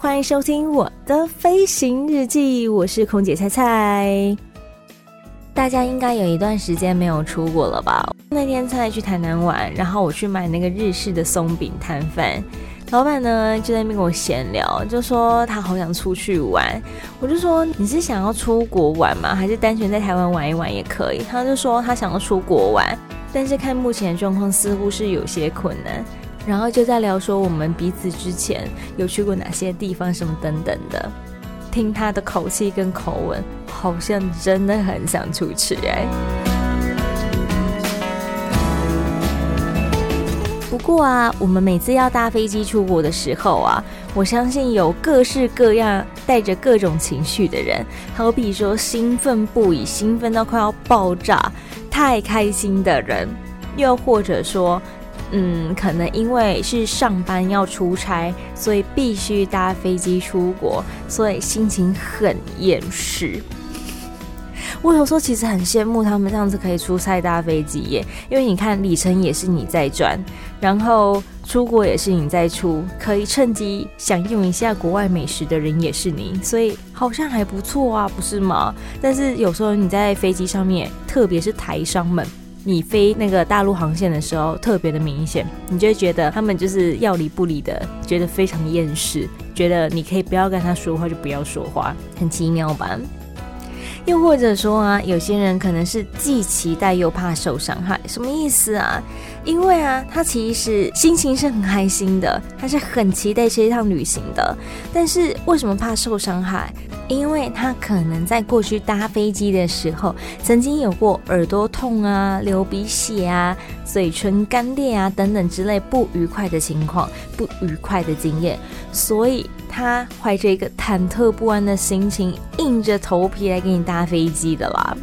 欢迎收听我的飞行日记，我是空姐菜菜。大家应该有一段时间没有出国了吧？那天菜菜去台南玩，然后我去买那个日式的松饼摊贩，老板呢就在那边跟我闲聊，就说他好想出去玩。我就说，你是想要出国玩吗？还是单纯在台湾玩一玩也可以？他就说他想要出国玩，但是看目前的状况似乎是有些困难。然后就在聊说我们彼此之前有去过哪些地方，什么等等的。听他的口气跟口吻，好像真的很想出去哎。不过啊，我们每次要搭飞机出国的时候啊，我相信有各式各样带着各种情绪的人，好比说兴奋不已、兴奋到快要爆炸、太开心的人，又或者说。嗯，可能因为是上班要出差，所以必须搭飞机出国，所以心情很厌世。我有时候其实很羡慕他们这样子可以出差搭飞机耶，因为你看里程也是你在赚，然后出国也是你在出，可以趁机享用一下国外美食的人也是你，所以好像还不错啊，不是吗？但是有时候你在飞机上面，特别是台商们。你飞那个大陆航线的时候，特别的明显，你就会觉得他们就是要理不理的，觉得非常厌世，觉得你可以不要跟他说话就不要说话，很奇妙吧？又或者说啊，有些人可能是既期待又怕受伤害，什么意思啊？因为啊，他其实心情是很开心的，他是很期待这一趟旅行的，但是为什么怕受伤害？因为他可能在过去搭飞机的时候，曾经有过耳朵痛啊、流鼻血啊、嘴唇干裂啊等等之类不愉快的情况、不愉快的经验，所以。他怀着一个忐忑不安的心情，硬着头皮来给你搭飞机的啦。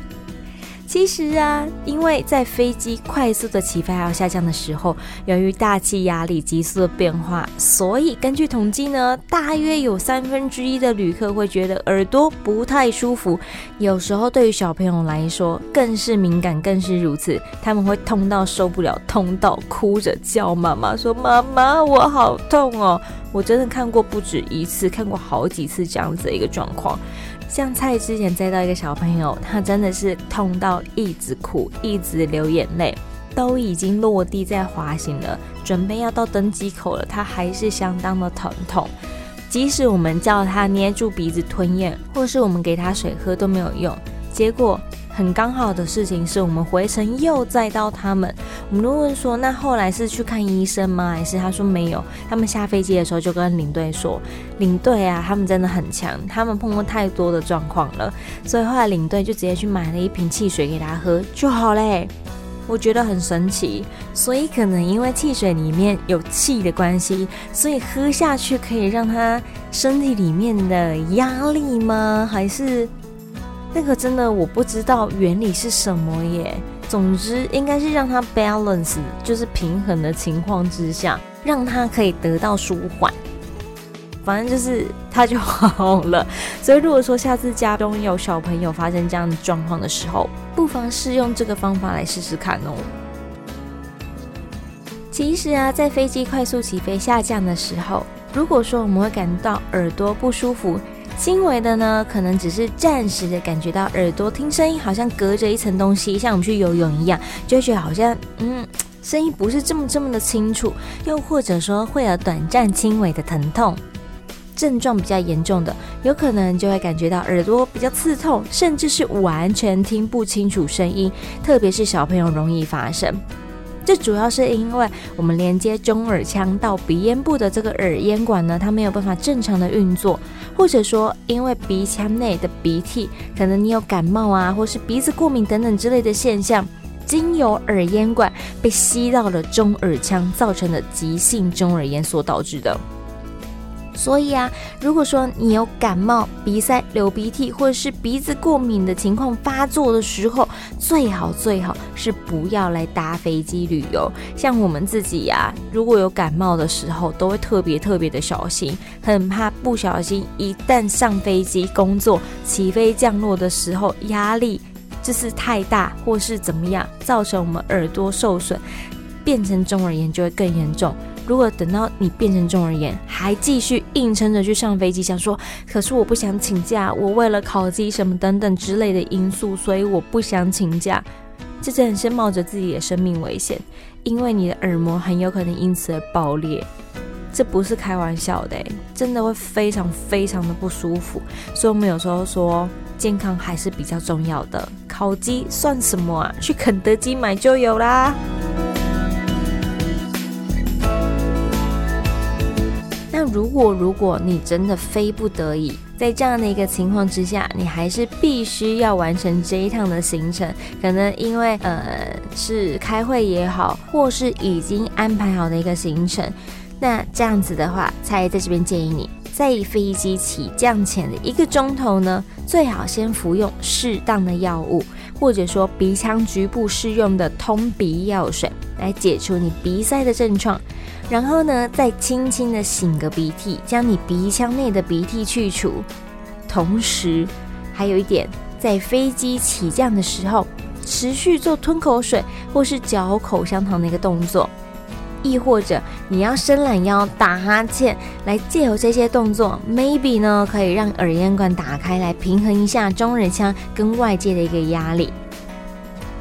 其实啊，因为在飞机快速的起飞还有下降的时候，由于大气压力急速的变化，所以根据统计呢，大约有三分之一的旅客会觉得耳朵不太舒服。有时候对于小朋友来说更是敏感，更是如此，他们会痛到受不了，痛到哭着叫妈妈说：“妈妈，我好痛哦！”我真的看过不止一次，看过好几次这样子的一个状况。像蔡之前载到一个小朋友，他真的是痛到一直哭，一直流眼泪，都已经落地在滑行了，准备要到登机口了，他还是相当的疼痛。即使我们叫他捏住鼻子吞咽，或是我们给他水喝都没有用，结果。很刚好的事情是我们回程又载到他们，我们都问说，那后来是去看医生吗？还是他说没有？他们下飞机的时候就跟领队说，领队啊，他们真的很强，他们碰过太多的状况了，所以后来领队就直接去买了一瓶汽水给他喝就好嘞。我觉得很神奇，所以可能因为汽水里面有气的关系，所以喝下去可以让他身体里面的压力吗？还是？那个真的我不知道原理是什么耶。总之应该是让它 balance，就是平衡的情况之下，让它可以得到舒缓。反正就是它就好了。所以如果说下次家中有小朋友发生这样的状况的时候，不妨试用这个方法来试试看哦。其实啊，在飞机快速起飞下降的时候，如果说我们会感到耳朵不舒服。轻微的呢，可能只是暂时的感觉到耳朵听声音好像隔着一层东西，像我们去游泳一样，就会觉得好像嗯，声音不是这么这么的清楚，又或者说会有短暂轻微的疼痛。症状比较严重的，有可能就会感觉到耳朵比较刺痛，甚至是完全听不清楚声音，特别是小朋友容易发生。这主要是因为我们连接中耳腔到鼻咽部的这个耳咽管呢，它没有办法正常的运作，或者说因为鼻腔内的鼻涕，可能你有感冒啊，或是鼻子过敏等等之类的现象，经由耳咽管被吸到了中耳腔，造成的急性中耳炎所导致的。所以啊，如果说你有感冒、鼻塞、流鼻涕，或者是鼻子过敏的情况发作的时候，最好最好是不要来搭飞机旅游。像我们自己呀、啊，如果有感冒的时候，都会特别特别的小心，很怕不小心一旦上飞机工作，起飞降落的时候压力就是太大，或是怎么样，造成我们耳朵受损，变成中耳炎就会更严重。如果等到你变成中耳炎，还继续硬撑着去上飞机，想说，可是我不想请假，我为了考绩什么等等之类的因素，所以我不想请假，这真的是冒着自己的生命危险，因为你的耳膜很有可能因此而爆裂，这不是开玩笑的，真的会非常非常的不舒服。所以我们有时候说，健康还是比较重要的，考绩算什么啊？去肯德基买就有啦。如果如果你真的非不得已，在这样的一个情况之下，你还是必须要完成这一趟的行程，可能因为呃是开会也好，或是已经安排好的一个行程，那这样子的话，才在这边建议你，在飞机起降前的一个钟头呢，最好先服用适当的药物，或者说鼻腔局部适用的通鼻药水，来解除你鼻塞的症状。然后呢，再轻轻的擤个鼻涕，将你鼻腔内的鼻涕去除。同时，还有一点，在飞机起降的时候，持续做吞口水或是嚼口香糖的一个动作，亦或者你要伸懒腰、打哈欠，来借由这些动作，maybe 呢可以让耳咽管打开，来平衡一下中耳腔跟外界的一个压力。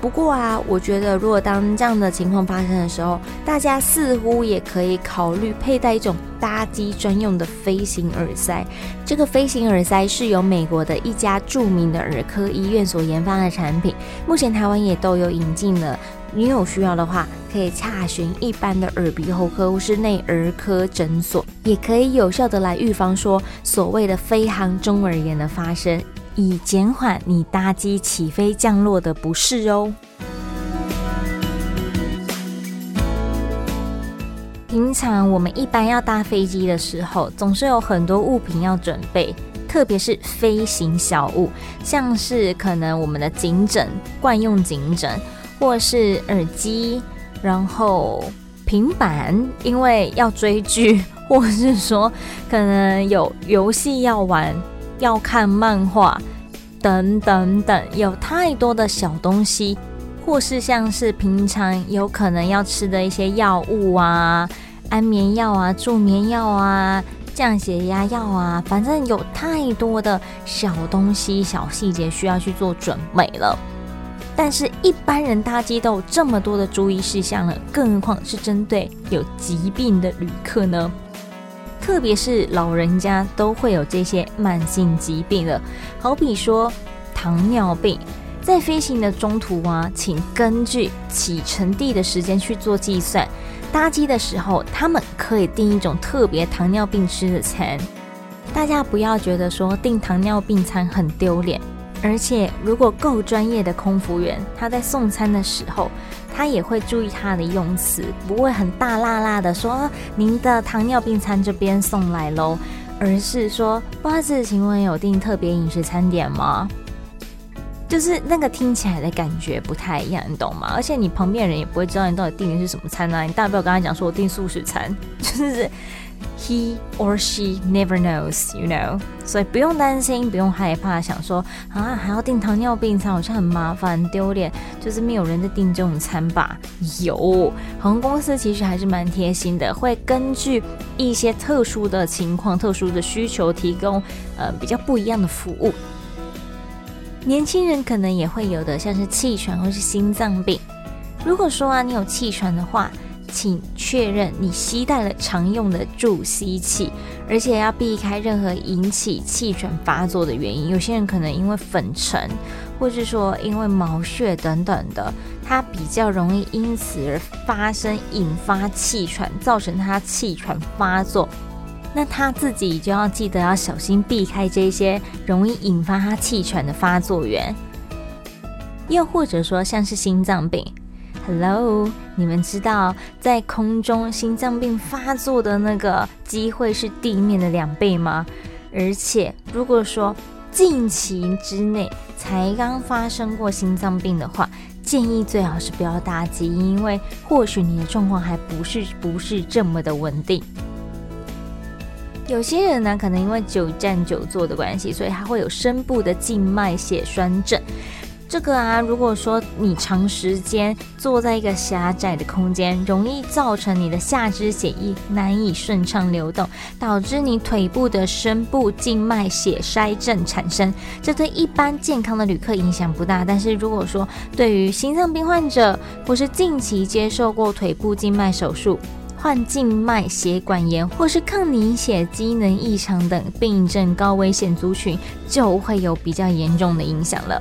不过啊，我觉得如果当这样的情况发生的时候，大家似乎也可以考虑佩戴一种搭机专用的飞行耳塞。这个飞行耳塞是由美国的一家著名的耳科医院所研发的产品，目前台湾也都有引进了。你有需要的话，可以洽询一般的耳鼻喉科或是内儿科诊所，也可以有效的来预防说所谓的飞航中耳炎的发生。以减缓你搭机起飞降落的不适哦。平常我们一般要搭飞机的时候，总是有很多物品要准备，特别是飞行小物，像是可能我们的颈枕、惯用颈枕，或是耳机，然后平板，因为要追剧，或是说可能有游戏要玩。要看漫画，等等等，有太多的小东西，或是像是平常有可能要吃的一些药物啊，安眠药啊、助眠药啊、降血压药啊，反正有太多的小东西、小细节需要去做准备了。但是，一般人搭机都有这么多的注意事项了，更何况是针对有疾病的旅客呢？特别是老人家都会有这些慢性疾病的，好比说糖尿病，在飞行的中途啊，请根据启程地的时间去做计算。搭机的时候，他们可以订一种特别糖尿病吃的餐。大家不要觉得说订糖尿病餐很丢脸，而且如果够专业的空服员，他在送餐的时候。他也会注意他的用词，不会很大辣辣的说您的糖尿病餐这边送来喽，而是说不好意思，请问有订特别饮食餐点吗？就是那个听起来的感觉不太一样，你懂吗？而且你旁边人也不会知道你到底订的是什么餐啊，你大不了跟他讲说我订素食餐，就是。He or she never knows, you know，所以不用担心，不用害怕，想说啊还要订糖尿病餐，好像很麻烦、丢脸，就是没有人在订这种餐吧？有，航空公司其实还是蛮贴心的，会根据一些特殊的情况、特殊的需求，提供呃比较不一样的服务。年轻人可能也会有的，像是气喘或是心脏病。如果说啊你有气喘的话，请确认你携带了常用的助吸器，而且要避开任何引起气喘发作的原因。有些人可能因为粉尘，或是说因为毛屑等等的，他比较容易因此而发生引发气喘，造成他气喘发作。那他自己就要记得要小心避开这些容易引发他气喘的发作源。又或者说像是心脏病，Hello，你们知道在空中心脏病发作的那个机会是地面的两倍吗？而且如果说近期之内才刚发生过心脏病的话，建议最好是不要搭机，因为或许你的状况还不是不是这么的稳定。有些人呢，可能因为久站久坐的关系，所以他会有深部的静脉血栓症。这个啊，如果说你长时间坐在一个狭窄的空间，容易造成你的下肢血液难以顺畅流动，导致你腿部的深部静脉血栓症产生。这对一般健康的旅客影响不大，但是如果说对于心脏病患者，或是近期接受过腿部静脉手术，患静脉血管炎或是抗凝血机能异常等病症高危险族群，就会有比较严重的影响了。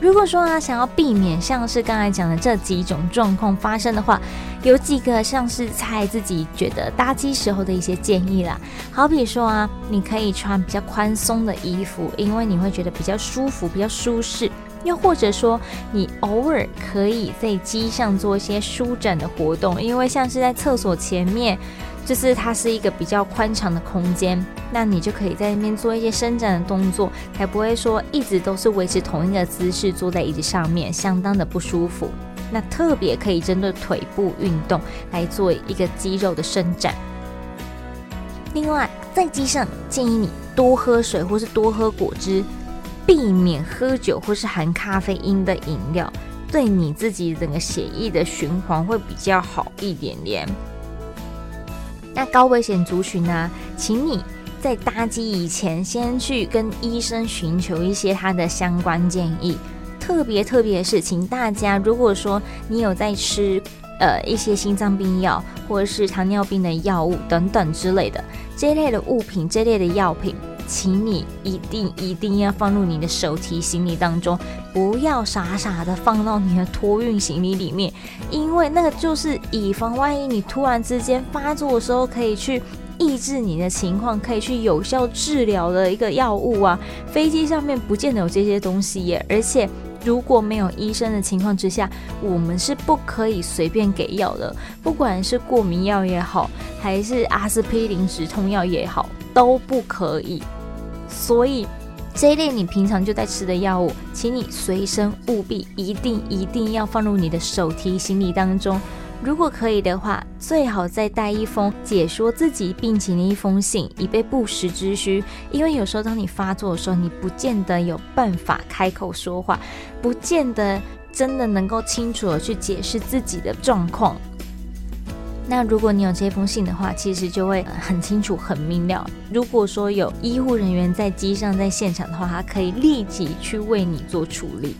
如果说啊，想要避免像是刚才讲的这几种状况发生的话，有几个像是猜自己觉得搭机时候的一些建议啦。好比说啊，你可以穿比较宽松的衣服，因为你会觉得比较舒服、比较舒适。又或者说，你偶尔可以在机上做一些舒展的活动，因为像是在厕所前面，就是它是一个比较宽敞的空间，那你就可以在那边做一些伸展的动作，才不会说一直都是维持同一个姿势坐在椅子上面，相当的不舒服。那特别可以针对腿部运动来做一个肌肉的伸展。另外，在机上建议你多喝水或是多喝果汁。避免喝酒或是含咖啡因的饮料，对你自己整个血液的循环会比较好一点点。那高危险族群呢？请你在搭机以前，先去跟医生寻求一些他的相关建议。特别特别是，请大家如果说你有在吃呃一些心脏病药或者是糖尿病的药物等等之类的这一类的物品，这类的药品。请你一定一定要放入你的手提行李当中，不要傻傻的放到你的托运行李里面，因为那个就是以防万一你突然之间发作的时候，可以去抑制你的情况，可以去有效治疗的一个药物啊。飞机上面不见得有这些东西耶，而且如果没有医生的情况之下，我们是不可以随便给药的，不管是过敏药也好，还是阿司匹林止痛药也好，都不可以。所以这一类你平常就在吃的药物，请你随身务必一定一定要放入你的手提行李当中。如果可以的话，最好再带一封解说自己病情的一封信，以备不时之需。因为有时候当你发作的时候，你不见得有办法开口说话，不见得真的能够清楚地去解释自己的状况。那如果你有这封信的话，其实就会很清楚、很明了。如果说有医护人员在机上、在现场的话，他可以立即去为你做处理。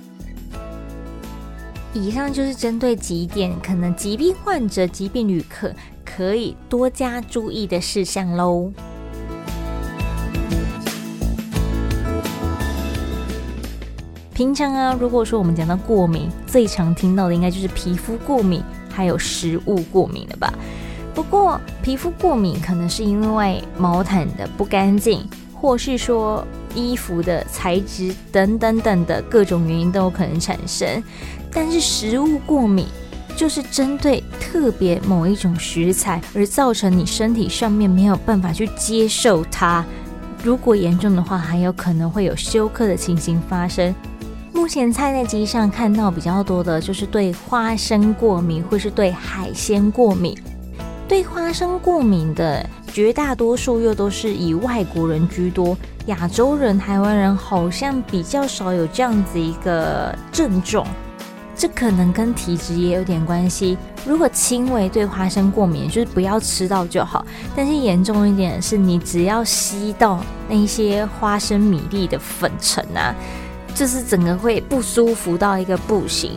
以上就是针对几点可能疾病患者、疾病旅客可以多加注意的事项喽。平常啊，如果说我们讲到过敏，最常听到的应该就是皮肤过敏。还有食物过敏的吧？不过皮肤过敏可能是因为毛毯的不干净，或是说衣服的材质等等等的各种原因都有可能产生。但是食物过敏就是针对特别某一种食材而造成你身体上面没有办法去接受它，如果严重的话，还有可能会有休克的情形发生。目前菜在机上看到比较多的就是对花生过敏，或是对海鲜过敏。对花生过敏的绝大多数又都是以外国人居多，亚洲人、台湾人好像比较少有这样子一个症状。这可能跟体质也有点关系。如果轻微对花生过敏，就是不要吃到就好。但是严重一点是，你只要吸到那些花生米粒的粉尘啊。就是整个会不舒服到一个不行，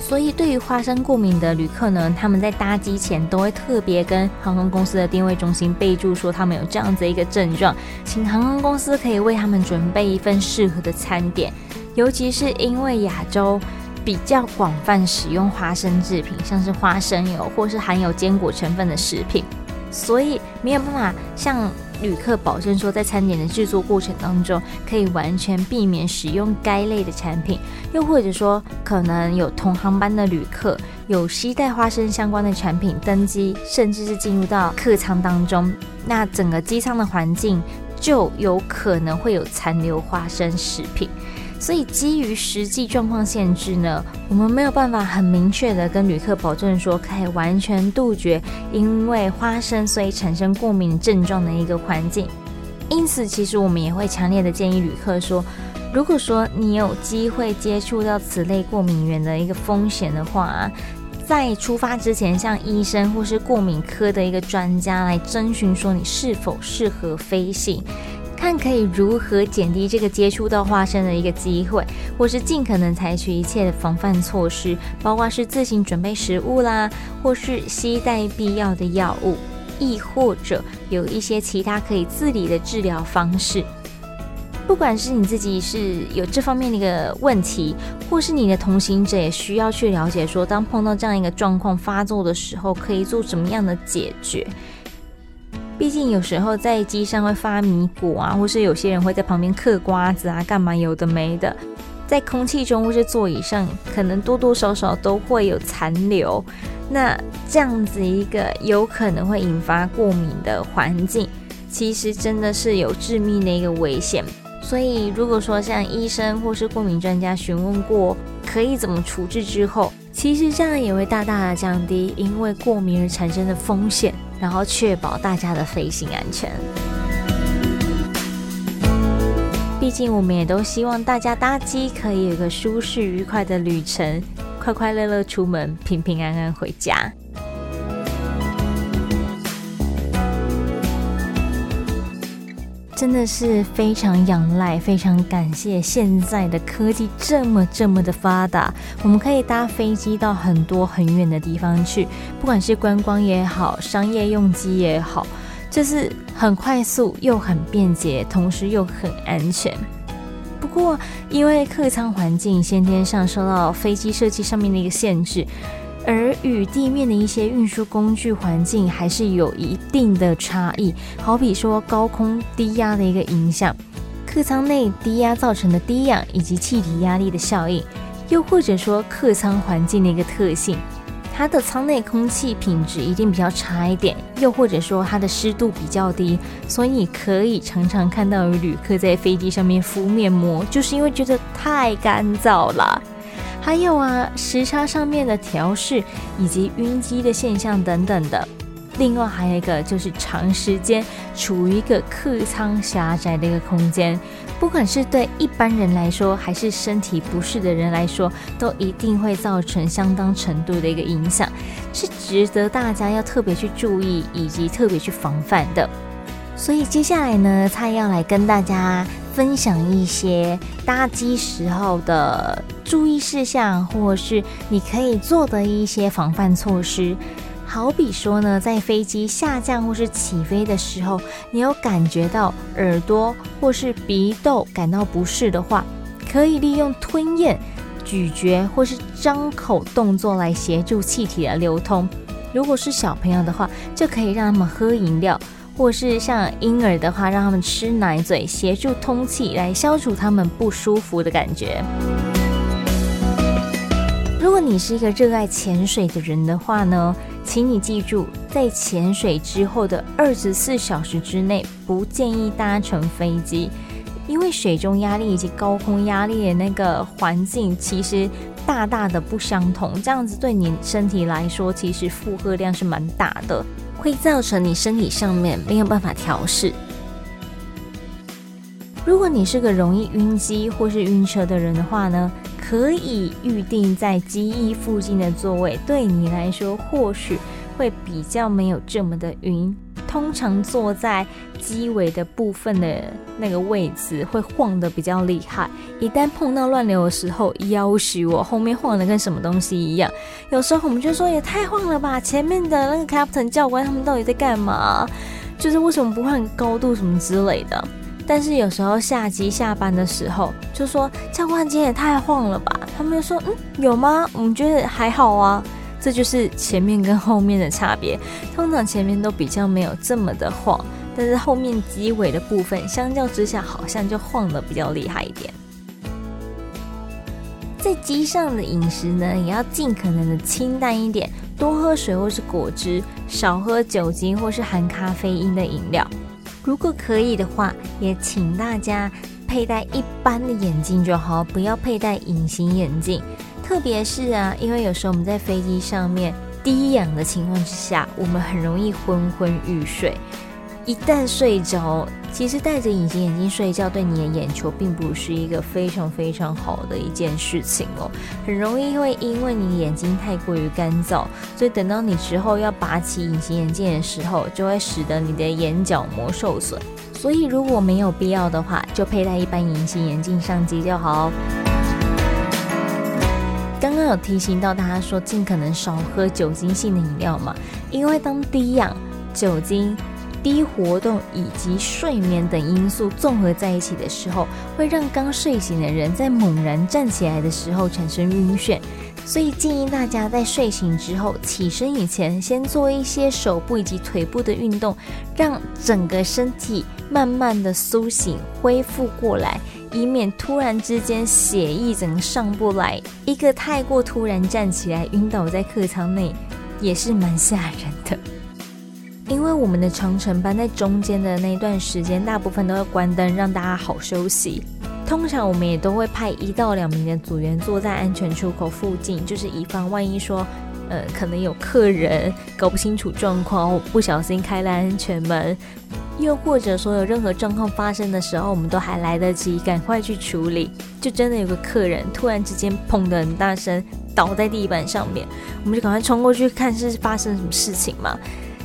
所以对于花生过敏的旅客呢，他们在搭机前都会特别跟航空公司的定位中心备注说他们有这样子一个症状，请航空公司可以为他们准备一份适合的餐点。尤其是因为亚洲比较广泛使用花生制品，像是花生油或是含有坚果成分的食品，所以没有办法像旅客保证说，在餐点的制作过程当中，可以完全避免使用该类的产品，又或者说，可能有同航班的旅客有携带花生相关的产品登机，甚至是进入到客舱当中，那整个机舱的环境就有可能会有残留花生食品。所以，基于实际状况限制呢，我们没有办法很明确的跟旅客保证说可以完全杜绝因为花生所以产生过敏症状的一个环境。因此，其实我们也会强烈的建议旅客说，如果说你有机会接触到此类过敏源的一个风险的话，在出发之前向医生或是过敏科的一个专家来征询说你是否适合飞行。看可以如何减低这个接触到花生的一个机会，或是尽可能采取一切的防范措施，包括是自行准备食物啦，或是携带必要的药物，亦或者有一些其他可以自理的治疗方式。不管是你自己是有这方面的一个问题，或是你的同行者也需要去了解说，当碰到这样一个状况发作的时候，可以做什么样的解决。毕竟有时候在机上会发米果啊，或是有些人会在旁边嗑瓜子啊，干嘛有的没的，在空气中或是座椅上，可能多多少少都会有残留。那这样子一个有可能会引发过敏的环境，其实真的是有致命的一个危险。所以如果说像医生或是过敏专家询问过可以怎么处置之后，其实这样也会大大的降低因为过敏而产生的风险。然后确保大家的飞行安全。毕竟我们也都希望大家搭机可以有个舒适愉快的旅程，快快乐乐出门，平平安安回家。真的是非常仰赖，非常感谢现在的科技这么这么的发达，我们可以搭飞机到很多很远的地方去，不管是观光也好，商业用机也好，就是很快速又很便捷，同时又很安全。不过，因为客舱环境先天上受到飞机设计上面的一个限制。而与地面的一些运输工具环境还是有一定的差异，好比说高空低压的一个影响，客舱内低压造成的低氧以及气体压力的效应，又或者说客舱环境的一个特性，它的舱内空气品质一定比较差一点，又或者说它的湿度比较低，所以你可以常常看到有旅客在飞机上面敷面膜，就是因为觉得太干燥了。还有啊，时差上面的调试，以及晕机的现象等等的。另外还有一个就是长时间处于一个客舱狭窄的一个空间，不管是对一般人来说，还是身体不适的人来说，都一定会造成相当程度的一个影响，是值得大家要特别去注意以及特别去防范的。所以接下来呢，他要来跟大家分享一些搭机时候的注意事项，或是你可以做的一些防范措施。好比说呢，在飞机下降或是起飞的时候，你有感觉到耳朵或是鼻窦感到不适的话，可以利用吞咽、咀嚼或是张口动作来协助气体的流通。如果是小朋友的话，就可以让他们喝饮料。或是像婴儿的话，让他们吃奶嘴，协助通气，来消除他们不舒服的感觉。如果你是一个热爱潜水的人的话呢，请你记住，在潜水之后的二十四小时之内，不建议搭乘飞机，因为水中压力以及高空压力的那个环境其实大大的不相同，这样子对你身体来说，其实负荷量是蛮大的。会造成你身体上面没有办法调适。如果你是个容易晕机或是晕车的人的话呢，可以预定在机翼附近的座位，对你来说或许会比较没有这么的晕。通常坐在机尾的部分的那个位置会晃得比较厉害，一旦碰到乱流的时候，要许我后面晃得跟什么东西一样。有时候我们就说也太晃了吧，前面的那个 captain 教官他们到底在干嘛？就是为什么不换高度什么之类的？但是有时候下机下班的时候就说教官今天也太晃了吧，他们就说嗯，有吗？我们觉得还好啊。这就是前面跟后面的差别，通常前面都比较没有这么的晃，但是后面机尾的部分相较之下好像就晃得比较厉害一点。在机上的饮食呢，也要尽可能的清淡一点，多喝水或是果汁，少喝酒精或是含咖啡因的饮料。如果可以的话，也请大家佩戴一般的眼镜就好，不要佩戴隐形眼镜。特别是啊，因为有时候我们在飞机上面低氧的情况之下，我们很容易昏昏欲睡。一旦睡着，其实戴着隐形眼镜睡觉对你的眼球并不是一个非常非常好的一件事情哦，很容易会因为你眼睛太过于干燥，所以等到你之后要拔起隐形眼镜的时候，就会使得你的眼角膜受损。所以如果没有必要的话，就佩戴一般隐形眼镜上机就好。刚刚有提醒到大家说，尽可能少喝酒精性的饮料嘛，因为当低氧、酒精。低活动以及睡眠等因素综合在一起的时候，会让刚睡醒的人在猛然站起来的时候产生晕眩。所以建议大家在睡醒之后起身以前，先做一些手部以及腿部的运动，让整个身体慢慢的苏醒、恢复过来，以免突然之间血液整个上不来。一个太过突然站起来晕倒在客舱内，也是蛮吓人的。因为我们的长城班在中间的那段时间，大部分都会关灯，让大家好休息。通常我们也都会派一到两名的组员坐在安全出口附近，就是以防万一说，呃，可能有客人搞不清楚状况，不小心开了安全门，又或者说有任何状况发生的时候，我们都还来得及赶快去处理。就真的有个客人突然之间砰的很大声倒在地板上面，我们就赶快冲过去看是发生什么事情嘛。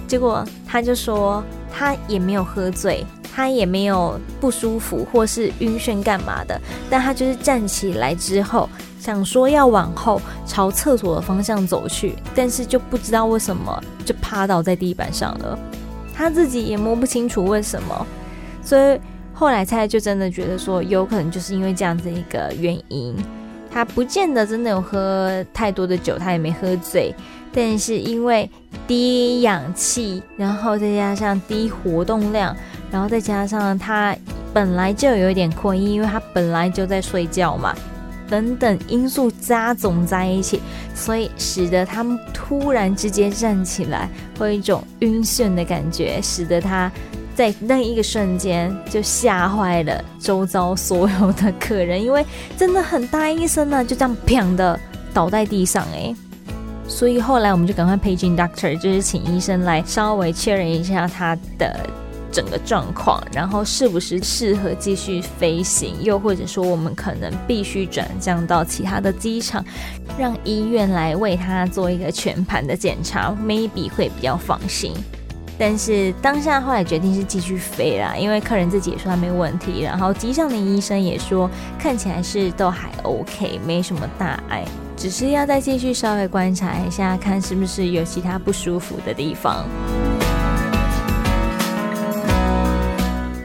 结果他就说他也没有喝醉，他也没有不舒服或是晕眩干嘛的，但他就是站起来之后想说要往后朝厕所的方向走去，但是就不知道为什么就趴倒在地板上了，他自己也摸不清楚为什么，所以后来蔡就真的觉得说有可能就是因为这样子一个原因，他不见得真的有喝太多的酒，他也没喝醉。但是因为低氧气，然后再加上低活动量，然后再加上他本来就有一点困意，因为他本来就在睡觉嘛，等等因素加总在一起，所以使得他突然之间站起来，会有一种晕眩的感觉，使得他在那一个瞬间就吓坏了周遭所有的客人，因为真的很大一声呢，就这样砰的倒在地上，哎。所以后来我们就赶快 paging doctor，就是请医生来稍微确认一下他的整个状况，然后是不是适合继续飞行，又或者说我们可能必须转降到其他的机场，让医院来为他做一个全盘的检查，maybe 会比较放心。但是当下后来决定是继续飞啦，因为客人自己也说他没问题，然后机上的医生也说看起来是都还 OK，没什么大碍。只是要再继续稍微观察一下，看是不是有其他不舒服的地方。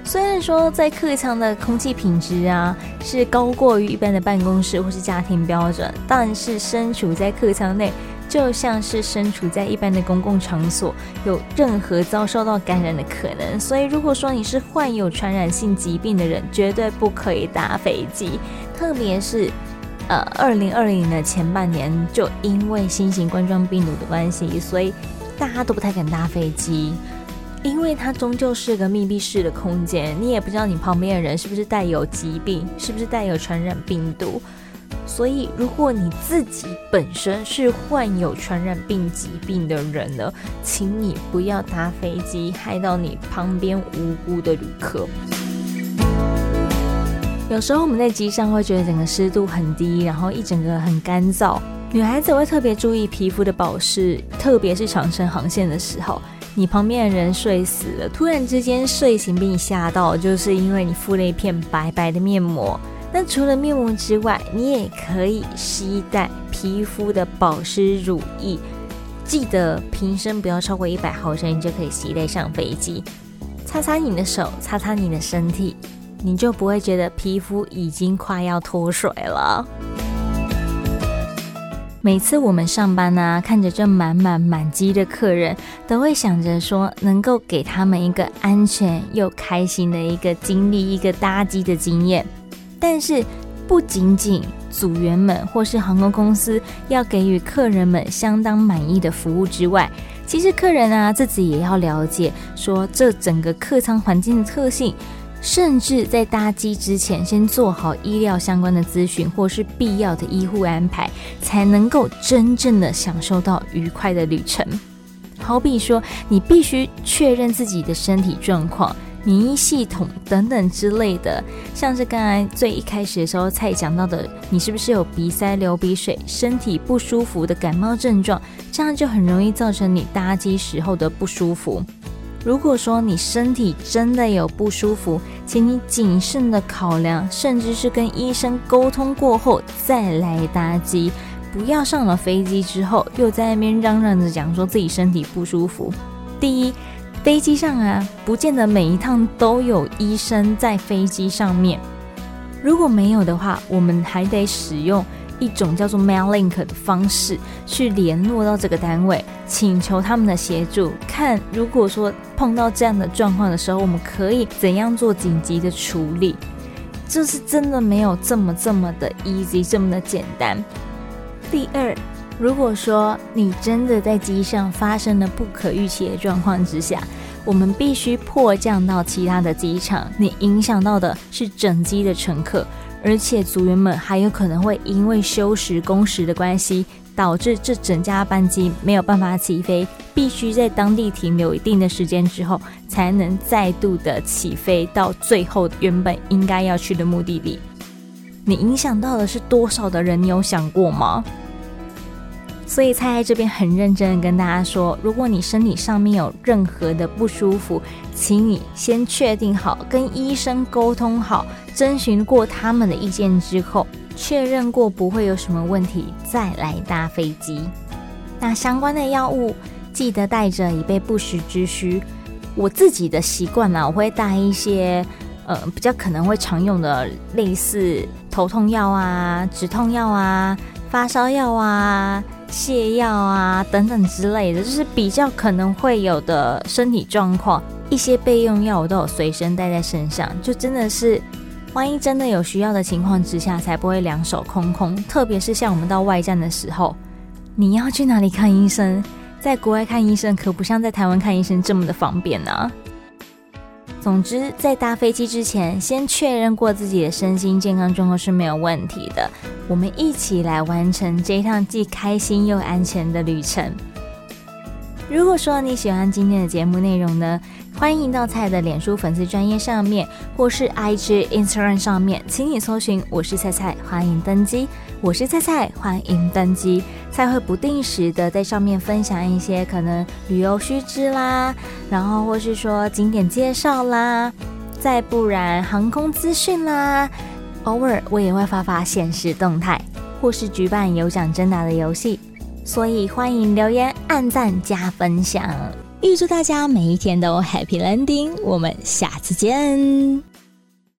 虽然说在客舱的空气品质啊是高过于一般的办公室或是家庭标准，但是身处在客舱内，就像是身处在一般的公共场所，有任何遭受到感染的可能。所以如果说你是患有传染性疾病的人，绝对不可以搭飞机，特别是。呃，二零二零年的前半年，就因为新型冠状病毒的关系，所以大家都不太敢搭飞机，因为它终究是个密闭式的空间，你也不知道你旁边的人是不是带有疾病，是不是带有传染病毒。所以，如果你自己本身是患有传染病疾病的人呢，请你不要搭飞机，害到你旁边无辜的旅客。有时候我们在机上会觉得整个湿度很低，然后一整个很干燥。女孩子会特别注意皮肤的保湿，特别是长程航线的时候，你旁边的人睡死了，突然之间睡醒被你吓到，就是因为你敷了一片白白的面膜。那除了面膜之外，你也可以携带皮肤的保湿乳液，记得瓶身不要超过一百毫升，你就可以携带上飞机，擦擦你的手，擦擦你的身体。你就不会觉得皮肤已经快要脱水了。每次我们上班啊，看着这满满满机的客人，都会想着说，能够给他们一个安全又开心的一个经历，一个搭机的经验。但是，不仅仅组员们或是航空公司要给予客人们相当满意的服务之外，其实客人啊自己也要了解，说这整个客舱环境的特性。甚至在搭机之前，先做好医疗相关的咨询，或是必要的医护安排，才能够真正的享受到愉快的旅程。好比说，你必须确认自己的身体状况、免疫系统等等之类的，像是刚才最一开始的时候才讲到的，你是不是有鼻塞、流鼻水、身体不舒服的感冒症状，这样就很容易造成你搭机时候的不舒服。如果说你身体真的有不舒服，请你谨慎的考量，甚至是跟医生沟通过后再来搭机，不要上了飞机之后又在那边嚷嚷着讲说自己身体不舒服。第一，飞机上啊，不见得每一趟都有医生在飞机上面，如果没有的话，我们还得使用。一种叫做 Mailink 的方式去联络到这个单位，请求他们的协助。看，如果说碰到这样的状况的时候，我们可以怎样做紧急的处理？这是真的没有这么这么的 easy，这么的简单。第二，如果说你真的在机上发生了不可预期的状况之下，我们必须迫降到其他的机场，你影响到的是整机的乘客。而且组员们还有可能会因为休时工时的关系，导致这整架班机没有办法起飞，必须在当地停留一定的时间之后，才能再度的起飞到最后原本应该要去的目的地。你影响到的是多少的人？你有想过吗？所以菜菜这边很认真的跟大家说，如果你身体上面有任何的不舒服，请你先确定好，跟医生沟通好。征询过他们的意见之后，确认过不会有什么问题，再来搭飞机。那相关的药物记得带着，以备不时之需。我自己的习惯呢，我会带一些呃比较可能会常用的，类似头痛药啊、止痛药啊、发烧药啊、泻药啊等等之类的，就是比较可能会有的身体状况，一些备用药我都有随身带在身上，就真的是。万一真的有需要的情况之下，才不会两手空空。特别是像我们到外站的时候，你要去哪里看医生？在国外看医生可不像在台湾看医生这么的方便呢、啊。总之，在搭飞机之前，先确认过自己的身心健康状况是没有问题的。我们一起来完成这一趟既开心又安全的旅程。如果说你喜欢今天的节目内容呢，欢迎到菜的脸书粉丝专页上面，或是 IG Instagram 上面，请你搜寻我是菜菜，欢迎登机。我是菜菜，欢迎登机。菜会不定时的在上面分享一些可能旅游须知啦，然后或是说景点介绍啦，再不然航空资讯啦。偶尔我也会发发限时动态，或是举办有奖征答的游戏，所以欢迎留言、按赞、加分享。预祝大家每一天都 Happy Landing，我们下次见。